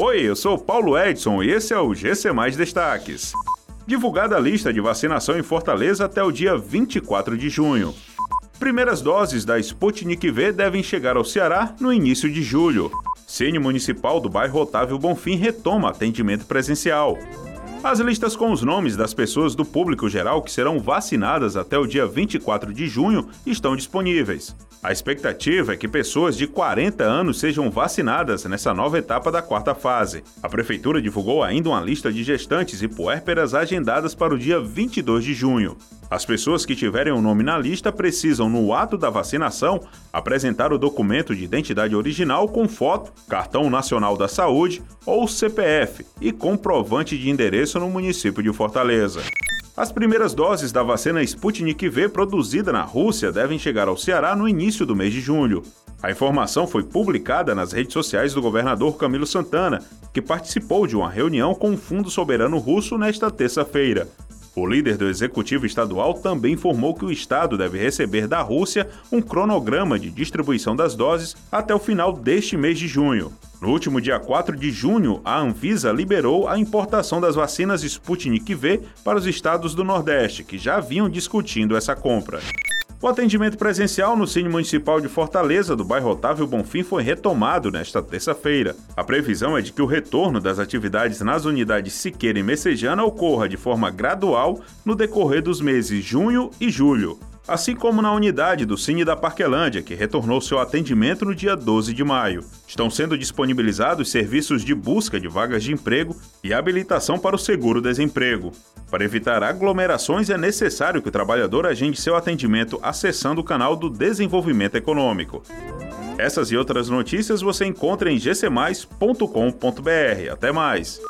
Oi, eu sou Paulo Edson e esse é o GC Mais Destaques. Divulgada a lista de vacinação em Fortaleza até o dia 24 de junho. Primeiras doses da Sputnik V devem chegar ao Ceará no início de julho. Cine Municipal do bairro Otávio Bonfim retoma atendimento presencial. As listas com os nomes das pessoas do público geral que serão vacinadas até o dia 24 de junho estão disponíveis. A expectativa é que pessoas de 40 anos sejam vacinadas nessa nova etapa da quarta fase. A prefeitura divulgou ainda uma lista de gestantes e puérperas agendadas para o dia 22 de junho. As pessoas que tiverem o um nome na lista precisam, no ato da vacinação, apresentar o documento de identidade original com foto, cartão nacional da saúde ou CPF e comprovante de endereço no município de Fortaleza. As primeiras doses da vacina Sputnik V produzida na Rússia devem chegar ao Ceará no início do mês de julho. A informação foi publicada nas redes sociais do governador Camilo Santana, que participou de uma reunião com o Fundo Soberano Russo nesta terça-feira. O líder do executivo estadual também informou que o estado deve receber da Rússia um cronograma de distribuição das doses até o final deste mês de junho. No último dia 4 de junho, a Anvisa liberou a importação das vacinas Sputnik V para os estados do Nordeste, que já vinham discutindo essa compra. O atendimento presencial no Cine Municipal de Fortaleza, do bairro Otávio Bonfim, foi retomado nesta terça-feira. A previsão é de que o retorno das atividades nas unidades Siqueira e Messejana ocorra de forma gradual no decorrer dos meses junho e julho assim como na unidade do Cine da Parquelândia, que retornou seu atendimento no dia 12 de maio. Estão sendo disponibilizados serviços de busca de vagas de emprego e habilitação para o seguro-desemprego. Para evitar aglomerações, é necessário que o trabalhador agende seu atendimento acessando o canal do Desenvolvimento Econômico. Essas e outras notícias você encontra em gcmais.com.br. Até mais!